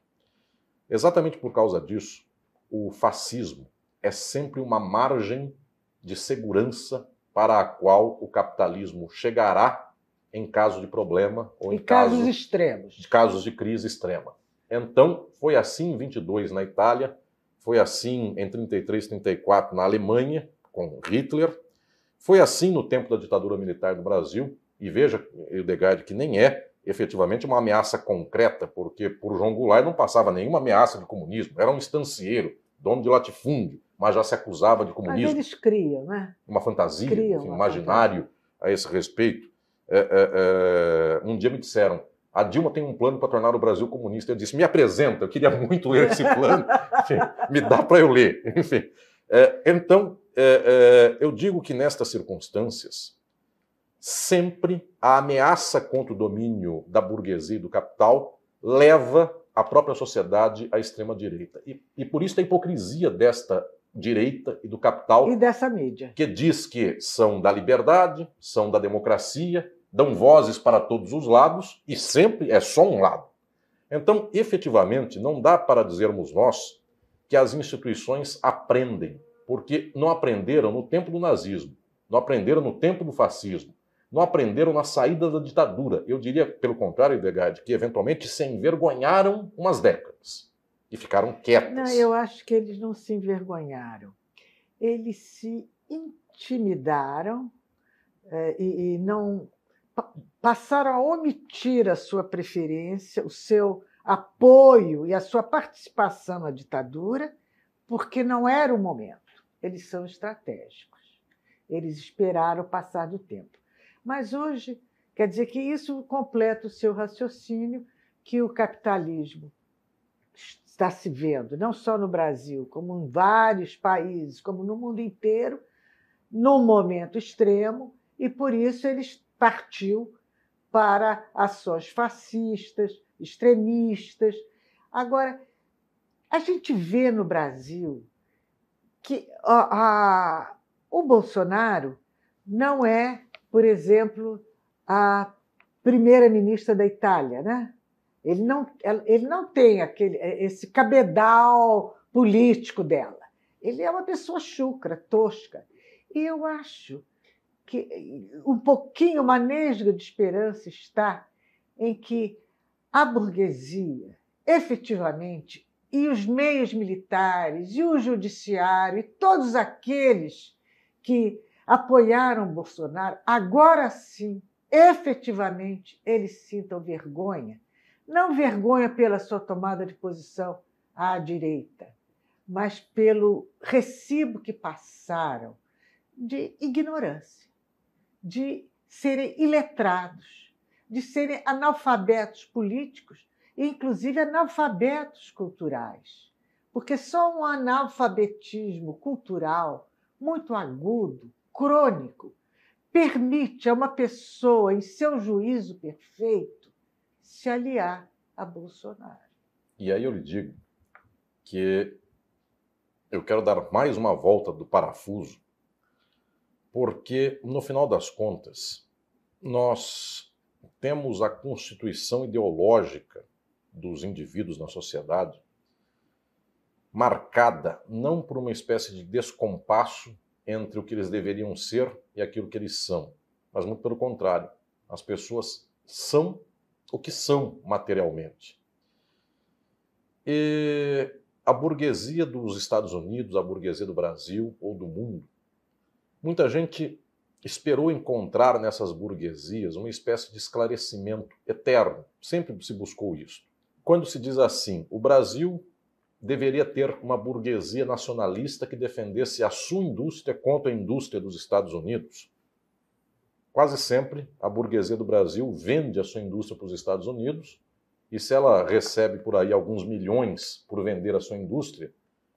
Exatamente por causa disso, o fascismo é sempre uma margem de segurança para a qual o capitalismo chegará em caso de problema ou em, em casos caso, extremos. De casos de crise extrema. Então, foi assim em 22 na Itália, foi assim em 33, 34 na Alemanha, com Hitler. Foi assim no tempo da ditadura militar do Brasil. E veja, Hildegard, que nem é efetivamente uma ameaça concreta, porque por João Goulart não passava nenhuma ameaça de comunismo. Era um estancieiro, dono de latifúndio, mas já se acusava de comunismo. Mas eles criam, né? Uma fantasia, criam, enfim, um imaginário fantasia. a esse respeito. É, é, é, um dia me disseram, a Dilma tem um plano para tornar o Brasil comunista. Eu disse: me apresenta, eu queria muito ler esse plano, Enfim, me dá para eu ler. Enfim, é, então, é, é, eu digo que nestas circunstâncias, sempre a ameaça contra o domínio da burguesia e do capital leva a própria sociedade à extrema-direita. E, e por isso a hipocrisia desta direita e do capital. E dessa mídia. Que diz que são da liberdade, são da democracia, dão vozes para todos os lados e sempre é só um lado. Então, efetivamente, não dá para dizermos nós que as instituições aprendem, porque não aprenderam no tempo do nazismo, não aprenderam no tempo do fascismo, não aprenderam na saída da ditadura. Eu diria, pelo contrário, Edegard, que eventualmente se envergonharam umas décadas e ficaram quietas. Não, eu acho que eles não se envergonharam. Eles se intimidaram é, e, e não passaram a omitir a sua preferência, o seu apoio e a sua participação na ditadura, porque não era o momento. Eles são estratégicos. Eles esperaram o passar do tempo. Mas hoje, quer dizer que isso completa o seu raciocínio que o capitalismo está se vendo, não só no Brasil, como em vários países, como no mundo inteiro, num momento extremo, e por isso eles partiu para ações fascistas, extremistas. Agora, a gente vê no Brasil que a, a, o Bolsonaro não é, por exemplo, a primeira-ministra da Itália, né? Ele não, ele não tem aquele, esse cabedal político dela. Ele é uma pessoa chucra, tosca. E eu acho que um pouquinho, uma nesga de esperança está em que a burguesia, efetivamente, e os meios militares, e o judiciário, e todos aqueles que apoiaram Bolsonaro, agora sim, efetivamente, eles sintam vergonha. Não vergonha pela sua tomada de posição à direita, mas pelo recibo que passaram de ignorância, de serem iletrados, de serem analfabetos políticos e, inclusive, analfabetos culturais. Porque só um analfabetismo cultural muito agudo, crônico, permite a uma pessoa, em seu juízo perfeito, se aliar a Bolsonaro. E aí eu lhe digo que eu quero dar mais uma volta do parafuso, porque, no final das contas, nós temos a constituição ideológica dos indivíduos na sociedade marcada não por uma espécie de descompasso entre o que eles deveriam ser e aquilo que eles são, mas muito pelo contrário. As pessoas são o que são materialmente. E a burguesia dos Estados Unidos, a burguesia do Brasil ou do mundo, muita gente esperou encontrar nessas burguesias uma espécie de esclarecimento eterno. Sempre se buscou isso. Quando se diz assim, o Brasil deveria ter uma burguesia nacionalista que defendesse a sua indústria contra a indústria dos Estados Unidos. Quase sempre a burguesia do Brasil vende a sua indústria para os Estados Unidos e se ela recebe por aí alguns milhões por vender a sua indústria,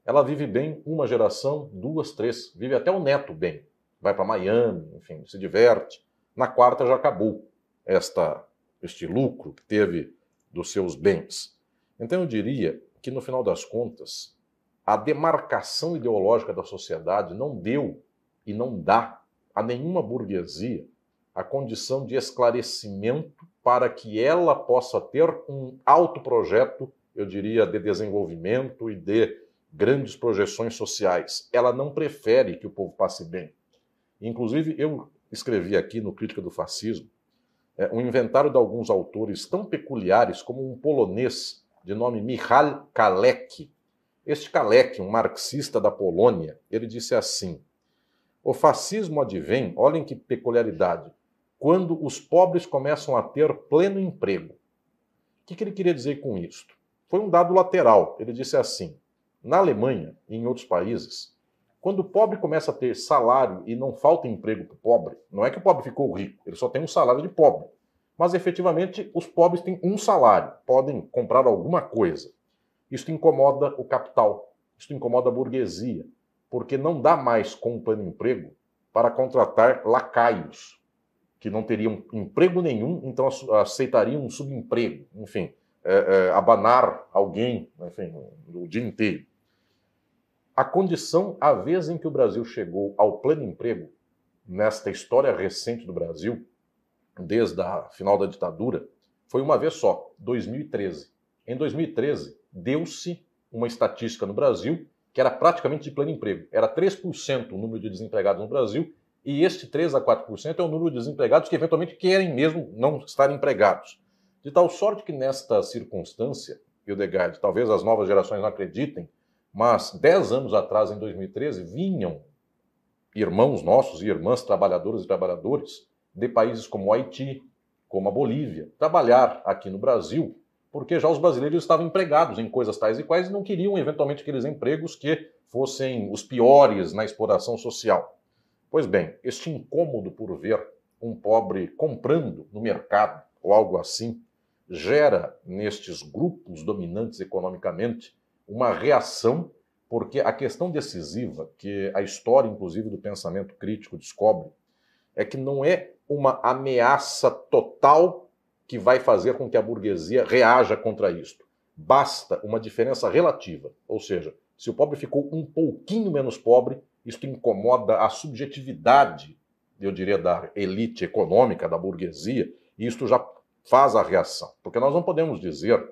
ela vive bem uma geração, duas, três, vive até o neto bem. Vai para Miami, enfim, se diverte. Na quarta já acabou esta este lucro que teve dos seus bens. Então eu diria que, no final das contas, a demarcação ideológica da sociedade não deu e não dá a nenhuma burguesia a condição de esclarecimento para que ela possa ter um alto projeto, eu diria, de desenvolvimento e de grandes projeções sociais. Ela não prefere que o povo passe bem. Inclusive, eu escrevi aqui no Crítica do Fascismo é, um inventário de alguns autores tão peculiares como um polonês de nome Michal Kalek. Este Kalek, um marxista da Polônia, ele disse assim: O fascismo advém, olhem que peculiaridade, quando os pobres começam a ter pleno emprego. O que, ele queria dizer com isto? Foi um dado lateral. Ele disse assim: na Alemanha e em outros países, quando o pobre começa a ter salário e não falta emprego para o pobre, não é que o pobre ficou rico, ele só tem um salário de pobre mas efetivamente os pobres têm um salário, podem comprar alguma coisa. Isso incomoda o capital, isso incomoda a burguesia, porque não dá mais com o plano emprego para contratar lacaios, que não teriam emprego nenhum, então aceitariam um subemprego, enfim, é, é, abanar alguém, enfim, o dia inteiro. A condição, a vez em que o Brasil chegou ao pleno emprego, nesta história recente do Brasil, desde a final da ditadura, foi uma vez só, 2013. Em 2013, deu-se uma estatística no Brasil que era praticamente de pleno emprego. Era 3% o número de desempregados no Brasil, e este 3 a 4% é o número de desempregados que eventualmente querem mesmo não estar empregados. De tal sorte que nesta circunstância, Hildegard, talvez as novas gerações não acreditem, mas 10 anos atrás, em 2013, vinham irmãos nossos e irmãs trabalhadoras e trabalhadores de países como o Haiti, como a Bolívia, trabalhar aqui no Brasil, porque já os brasileiros estavam empregados em coisas tais e quais e não queriam eventualmente aqueles empregos que fossem os piores na exploração social. Pois bem, este incômodo por ver um pobre comprando no mercado ou algo assim gera nestes grupos dominantes economicamente uma reação, porque a questão decisiva que a história, inclusive do pensamento crítico, descobre é que não é uma ameaça total que vai fazer com que a burguesia reaja contra isto. Basta uma diferença relativa, ou seja, se o pobre ficou um pouquinho menos pobre, isto incomoda a subjetividade, eu diria, da elite econômica, da burguesia, e isto já faz a reação. Porque nós não podemos dizer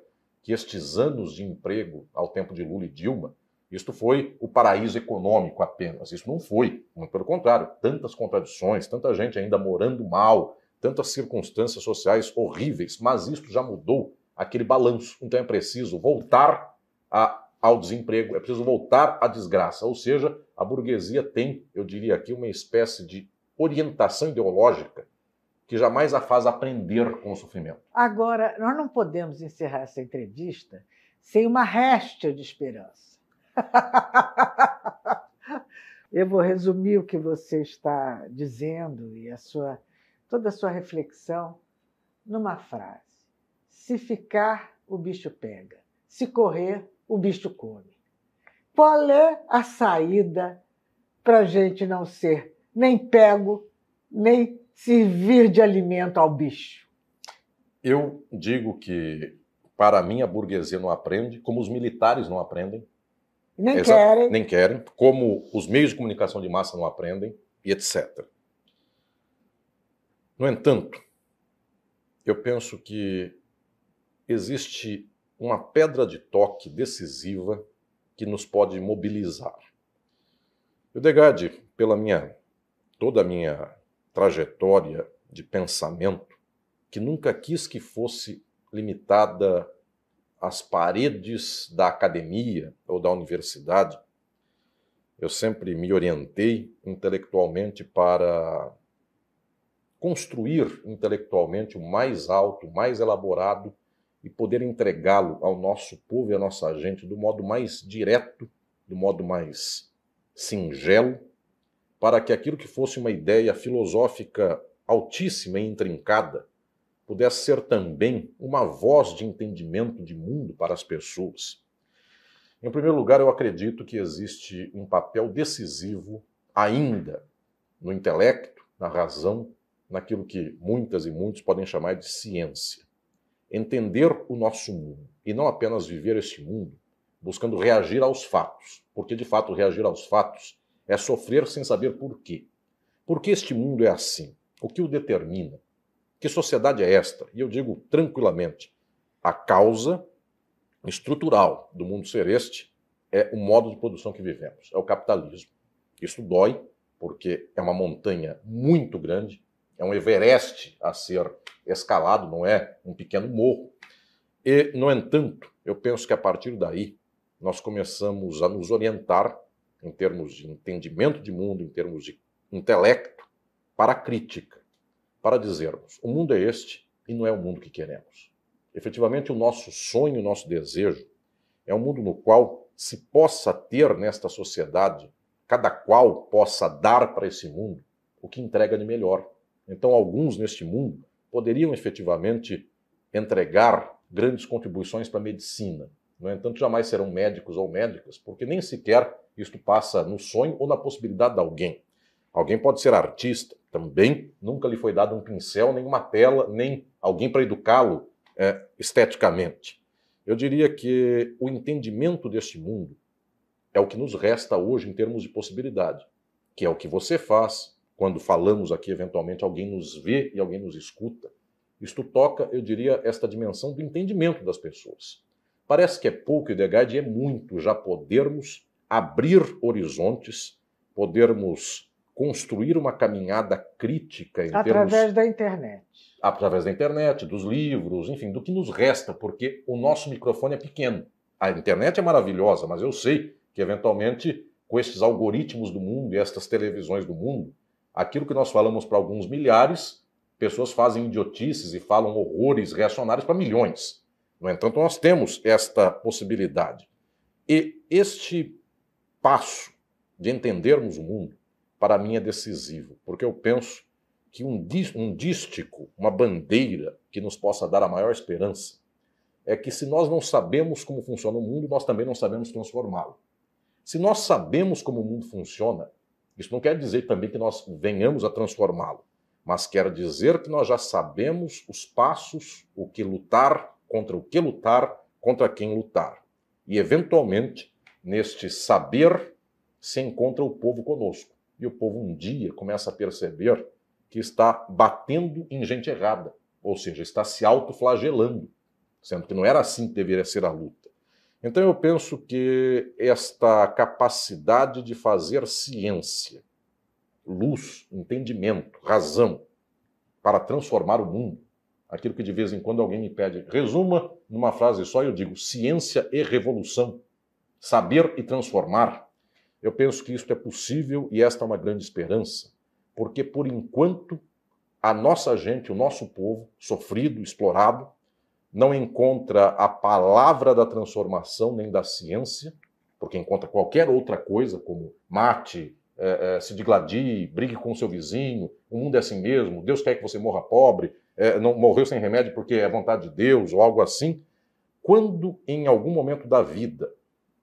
que estes anos de emprego ao tempo de Lula e Dilma Isto foi o paraíso econômico apenas. Isso não foi. Muito pelo contrário, tantas contradições, tanta gente ainda morando mal, tantas circunstâncias sociais horríveis, mas isto já mudou aquele balanço. Então é preciso voltar a, ao desemprego, é preciso voltar à desgraça. Ou seja, a burguesia tem, eu diria aqui, uma espécie de orientação ideológica que jamais a faz aprender com o sofrimento. Agora, nós não podemos encerrar essa entrevista sem uma réstia de esperança. Eu vou resumir o que você está dizendo e a sua, toda a sua reflexão numa frase. Se ficar, o bicho pega. Se correr, o bicho come. Qual é a saída para a gente não ser nem pego, nem servir de alimento ao bicho? Eu digo que, para mim, a burguesia não aprende, como os militares não aprendem. Nem Exa querem. Nem querem, como os meios de comunicação de massa não aprendem, e etc. No entanto, eu penso que existe uma pedra de toque decisiva que nos pode mobilizar. O Degade, pela minha toda a minha trajetória de pensamento, que nunca quis que fosse limitada às paredes da academia ou da universidade, eu sempre me orientei intelectualmente para construir intelectualmente o mais alto, o mais elaborado e poder entregá-lo ao nosso povo e à nossa gente do modo mais direto, do modo mais singelo para que aquilo que fosse uma ideia filosófica altíssima e intrincada pudesse ser também uma voz de entendimento de mundo para as pessoas. Em primeiro lugar, eu acredito que existe um papel decisivo ainda no intelecto, na razão, naquilo que muitas e muitos podem chamar de ciência. Entender o nosso mundo e não apenas viver este mundo buscando reagir aos fatos, porque de fato reagir aos fatos é sofrer sem saber por quê. Por que este mundo é assim? O que o determina? Que sociedade é esta? E eu digo tranquilamente: a causa estrutural do mundo ser este é o modo de produção que vivemos, é o capitalismo. Isso dói, porque é uma montanha muito grande, é um Everest a ser escalado, não é um pequeno morro. E, no entanto, eu penso que a partir daí nós começamos a nos orientar em termos de entendimento de mundo, em termos de intelecto, para a crítica, para dizermos: o mundo é este e não é o mundo que queremos. Efetivamente, o nosso sonho, o nosso desejo é um mundo no qual se possa ter nesta sociedade, cada qual possa dar para esse mundo o que entrega de melhor. Então, alguns neste mundo poderiam efetivamente entregar grandes contribuições para a medicina. No entanto, jamais serão médicos ou médicas, porque nem sequer isto passa no sonho ou na possibilidade de alguém. Alguém pode ser artista, também nunca lhe foi dado um pincel, nem uma tela, nem alguém para educá-lo é, esteticamente. Eu diria que o entendimento deste mundo é o que nos resta hoje em termos de possibilidade, que é o que você faz quando falamos aqui, eventualmente alguém nos vê e alguém nos escuta. Isto toca, eu diria, esta dimensão do entendimento das pessoas. Parece que é pouco, e é muito já podermos abrir horizontes, podermos construir uma caminhada crítica em através termos, da internet. Através da internet, dos livros, enfim, do que nos resta, porque o nosso microfone é pequeno. A internet é maravilhosa, mas eu sei que eventualmente com estes algoritmos do mundo e estas televisões do mundo, aquilo que nós falamos para alguns milhares, pessoas fazem idiotices e falam horrores reacionários para milhões. No entanto, nós temos esta possibilidade. E este passo de entendermos o mundo, para mim é decisivo, porque eu penso que um, um dístico, uma bandeira que nos possa dar a maior esperança, é que se nós não sabemos como funciona o mundo, nós também não sabemos transformá-lo. Se nós sabemos como o mundo funciona, isso não quer dizer também que nós venhamos a transformá-lo, mas quer dizer que nós já sabemos os passos, o que lutar, contra o que lutar, contra quem lutar. E, eventualmente, neste saber se encontra o povo conosco. E o povo um dia começa a perceber que está batendo em gente errada, ou seja, está se autoflagelando, sendo que não era assim que deveria ser a luta. Então eu penso que esta capacidade de fazer ciência, luz, entendimento, razão, para transformar o mundo, aquilo que de vez em quando alguém me pede, resuma numa frase só, eu digo ciência e revolução, saber e transformar. Eu penso que isso é possível e esta é uma grande esperança, porque por enquanto a nossa gente, o nosso povo, sofrido, explorado, não encontra a palavra da transformação nem da ciência, porque encontra qualquer outra coisa, como mate, é, é, se digladie, brigue com seu vizinho, o mundo é assim mesmo, Deus quer que você morra pobre, é, não morreu sem remédio porque é vontade de Deus, ou algo assim. Quando em algum momento da vida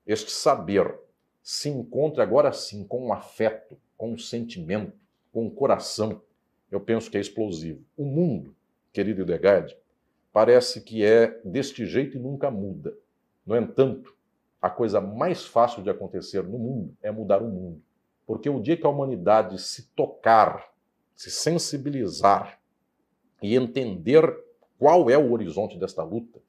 este saber se encontra agora sim com um afeto, com um sentimento, com um coração, eu penso que é explosivo. O mundo, querido Hildegard, parece que é deste jeito e nunca muda. No entanto, a coisa mais fácil de acontecer no mundo é mudar o mundo. Porque o dia que a humanidade se tocar, se sensibilizar e entender qual é o horizonte desta luta,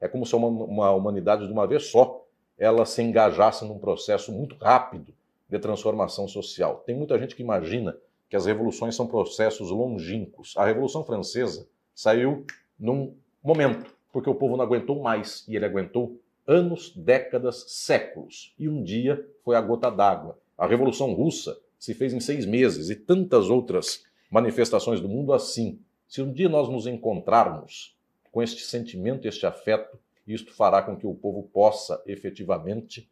é como se uma, uma humanidade de uma vez só ela se engajasse num processo muito rápido de transformação social. Tem muita gente que imagina que as revoluções são processos longínquos. A Revolução Francesa saiu num momento, porque o povo não aguentou mais e ele aguentou anos, décadas, séculos. E um dia foi a gota d'água. A Revolução Russa se fez em seis meses e tantas outras manifestações do mundo assim. Se um dia nós nos encontrarmos com este sentimento, este afeto, isto fará com que o povo possa efetivamente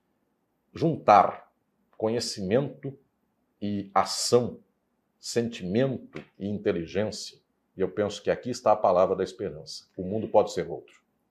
juntar conhecimento e ação sentimento e inteligência. E eu penso que aqui está a palavra da esperança. O mundo pode ser outro.